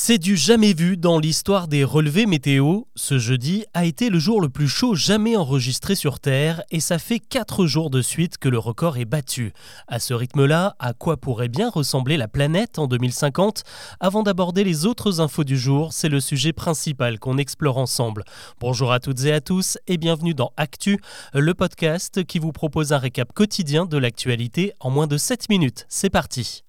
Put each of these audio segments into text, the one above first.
C'est du jamais vu dans l'histoire des relevés météo. Ce jeudi a été le jour le plus chaud jamais enregistré sur Terre et ça fait 4 jours de suite que le record est battu. À ce rythme-là, à quoi pourrait bien ressembler la planète en 2050 Avant d'aborder les autres infos du jour, c'est le sujet principal qu'on explore ensemble. Bonjour à toutes et à tous et bienvenue dans Actu, le podcast qui vous propose un récap quotidien de l'actualité en moins de 7 minutes. C'est parti.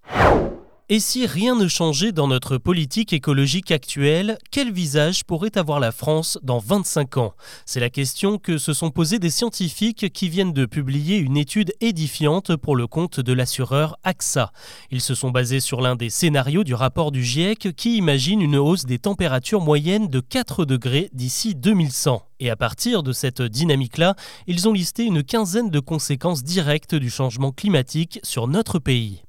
Et si rien ne changeait dans notre politique écologique actuelle, quel visage pourrait avoir la France dans 25 ans? C'est la question que se sont posées des scientifiques qui viennent de publier une étude édifiante pour le compte de l'assureur AXA. Ils se sont basés sur l'un des scénarios du rapport du GIEC qui imagine une hausse des températures moyennes de 4 degrés d'ici 2100. Et à partir de cette dynamique-là, ils ont listé une quinzaine de conséquences directes du changement climatique sur notre pays.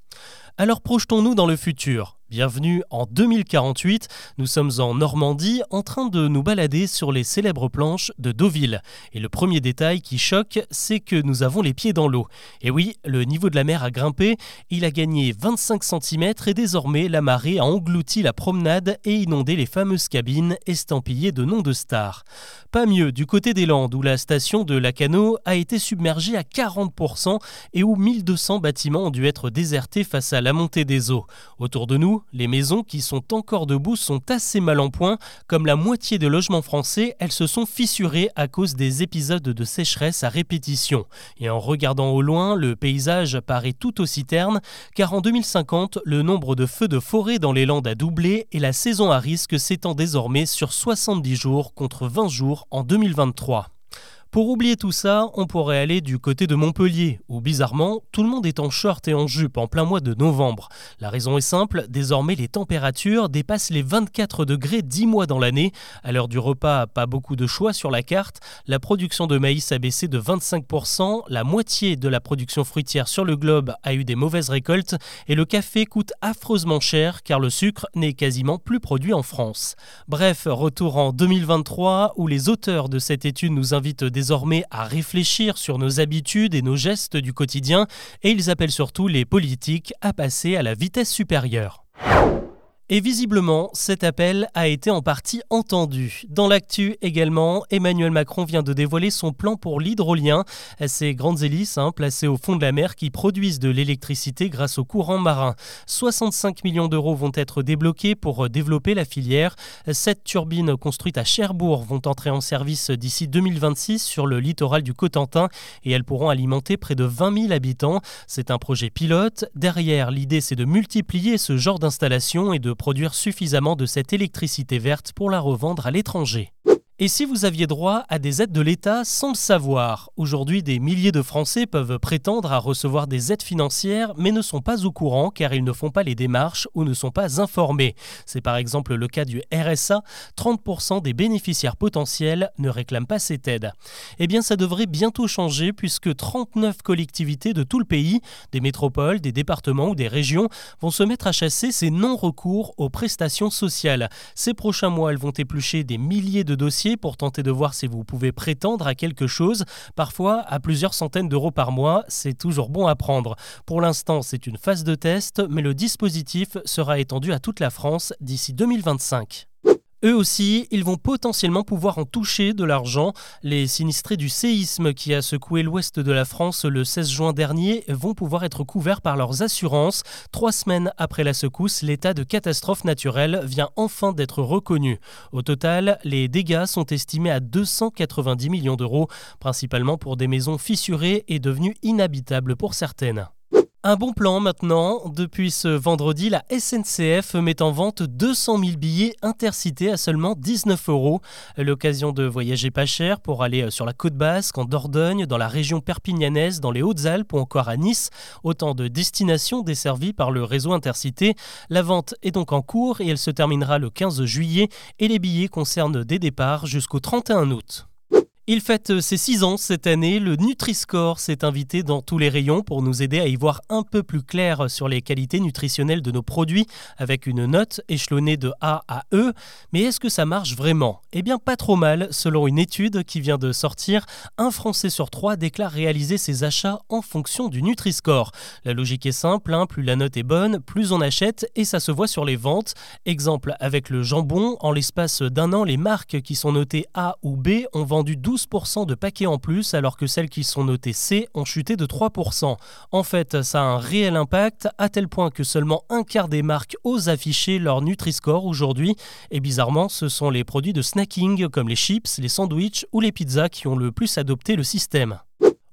Alors projetons-nous dans le futur. Bienvenue en 2048, nous sommes en Normandie en train de nous balader sur les célèbres planches de Deauville. Et le premier détail qui choque, c'est que nous avons les pieds dans l'eau. Et oui, le niveau de la mer a grimpé, il a gagné 25 cm et désormais la marée a englouti la promenade et inondé les fameuses cabines estampillées de noms de stars. Pas mieux du côté des Landes où la station de Lacano a été submergée à 40% et où 1200 bâtiments ont dû être désertés face à la montée des eaux. Autour de nous, les maisons qui sont encore debout sont assez mal en point. Comme la moitié des logements français, elles se sont fissurées à cause des épisodes de sécheresse à répétition. Et en regardant au loin, le paysage paraît tout aussi terne, car en 2050, le nombre de feux de forêt dans les Landes a doublé et la saison à risque s'étend désormais sur 70 jours contre 20 jours en 2023. Pour oublier tout ça, on pourrait aller du côté de Montpellier, où bizarrement, tout le monde est en short et en jupe en plein mois de novembre. La raison est simple, désormais les températures dépassent les 24 degrés 10 mois dans l'année. À l'heure du repas, pas beaucoup de choix sur la carte. La production de maïs a baissé de 25%, la moitié de la production fruitière sur le globe a eu des mauvaises récoltes, et le café coûte affreusement cher car le sucre n'est quasiment plus produit en France. Bref, retour en 2023 où les auteurs de cette étude nous invitent désormais à réfléchir sur nos habitudes et nos gestes du quotidien et ils appellent surtout les politiques à passer à la vitesse supérieure. Et visiblement, cet appel a été en partie entendu. Dans l'actu également, Emmanuel Macron vient de dévoiler son plan pour l'hydrolien, ces grandes hélices hein, placées au fond de la mer qui produisent de l'électricité grâce au courant marin. 65 millions d'euros vont être débloqués pour développer la filière. Sept turbines construites à Cherbourg vont entrer en service d'ici 2026 sur le littoral du Cotentin et elles pourront alimenter près de 20 000 habitants. C'est un projet pilote. Derrière, l'idée c'est de multiplier ce genre d'installation et de produire suffisamment de cette électricité verte pour la revendre à l'étranger. Et si vous aviez droit à des aides de l'État sans le savoir? Aujourd'hui, des milliers de Français peuvent prétendre à recevoir des aides financières, mais ne sont pas au courant car ils ne font pas les démarches ou ne sont pas informés. C'est par exemple le cas du RSA. 30% des bénéficiaires potentiels ne réclament pas cette aide. Eh bien, ça devrait bientôt changer puisque 39 collectivités de tout le pays, des métropoles, des départements ou des régions, vont se mettre à chasser ces non-recours aux prestations sociales. Ces prochains mois, elles vont éplucher des milliers de dossiers pour tenter de voir si vous pouvez prétendre à quelque chose, parfois à plusieurs centaines d'euros par mois, c'est toujours bon à prendre. Pour l'instant, c'est une phase de test, mais le dispositif sera étendu à toute la France d'ici 2025. Eux aussi, ils vont potentiellement pouvoir en toucher de l'argent. Les sinistrés du séisme qui a secoué l'ouest de la France le 16 juin dernier vont pouvoir être couverts par leurs assurances. Trois semaines après la secousse, l'état de catastrophe naturelle vient enfin d'être reconnu. Au total, les dégâts sont estimés à 290 millions d'euros, principalement pour des maisons fissurées et devenues inhabitables pour certaines. Un bon plan maintenant. Depuis ce vendredi, la SNCF met en vente 200 000 billets intercités à seulement 19 euros. L'occasion de voyager pas cher pour aller euh, sur la côte basque, en Dordogne, dans la région perpignanaise, dans les Hautes-Alpes ou encore à Nice. Autant de destinations desservies par le réseau intercité. La vente est donc en cours et elle se terminera le 15 juillet et les billets concernent des départs jusqu'au 31 août. Il fête ses 6 ans cette année. Le Nutri-Score s'est invité dans tous les rayons pour nous aider à y voir un peu plus clair sur les qualités nutritionnelles de nos produits avec une note échelonnée de A à E. Mais est-ce que ça marche vraiment? Eh bien, pas trop mal. Selon une étude qui vient de sortir, un Français sur trois déclare réaliser ses achats en fonction du Nutri-Score. La logique est simple hein. plus la note est bonne, plus on achète et ça se voit sur les ventes. Exemple avec le jambon, en l'espace d'un an, les marques qui sont notées A ou B ont vendu 12 de paquets en plus alors que celles qui sont notées C ont chuté de 3%. En fait, ça a un réel impact à tel point que seulement un quart des marques osent afficher leur Nutri-Score aujourd'hui. Et bizarrement, ce sont les produits de snacking comme les chips, les sandwichs ou les pizzas qui ont le plus adopté le système.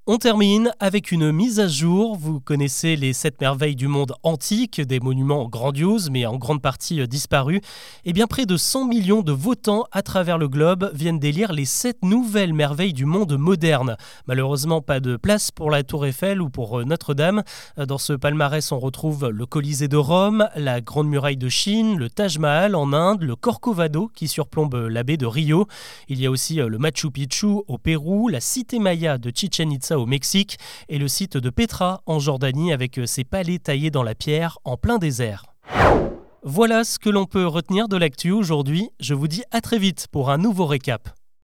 On termine avec une mise à jour. Vous connaissez les sept merveilles du monde antique, des monuments grandioses mais en grande partie euh, disparus. Eh bien près de 100 millions de votants à travers le globe viennent d'élire les sept nouvelles merveilles du monde moderne. Malheureusement, pas de place pour la Tour Eiffel ou pour euh, Notre-Dame. Euh, dans ce palmarès, on retrouve le Colisée de Rome, la Grande Muraille de Chine, le Taj Mahal en Inde, le Corcovado qui surplombe la baie de Rio. Il y a aussi le Machu Picchu au Pérou, la Cité Maya de Chichen Itza au Mexique et le site de Petra en Jordanie avec ses palais taillés dans la pierre en plein désert. Voilà ce que l'on peut retenir de l'actu aujourd'hui. Je vous dis à très vite pour un nouveau récap.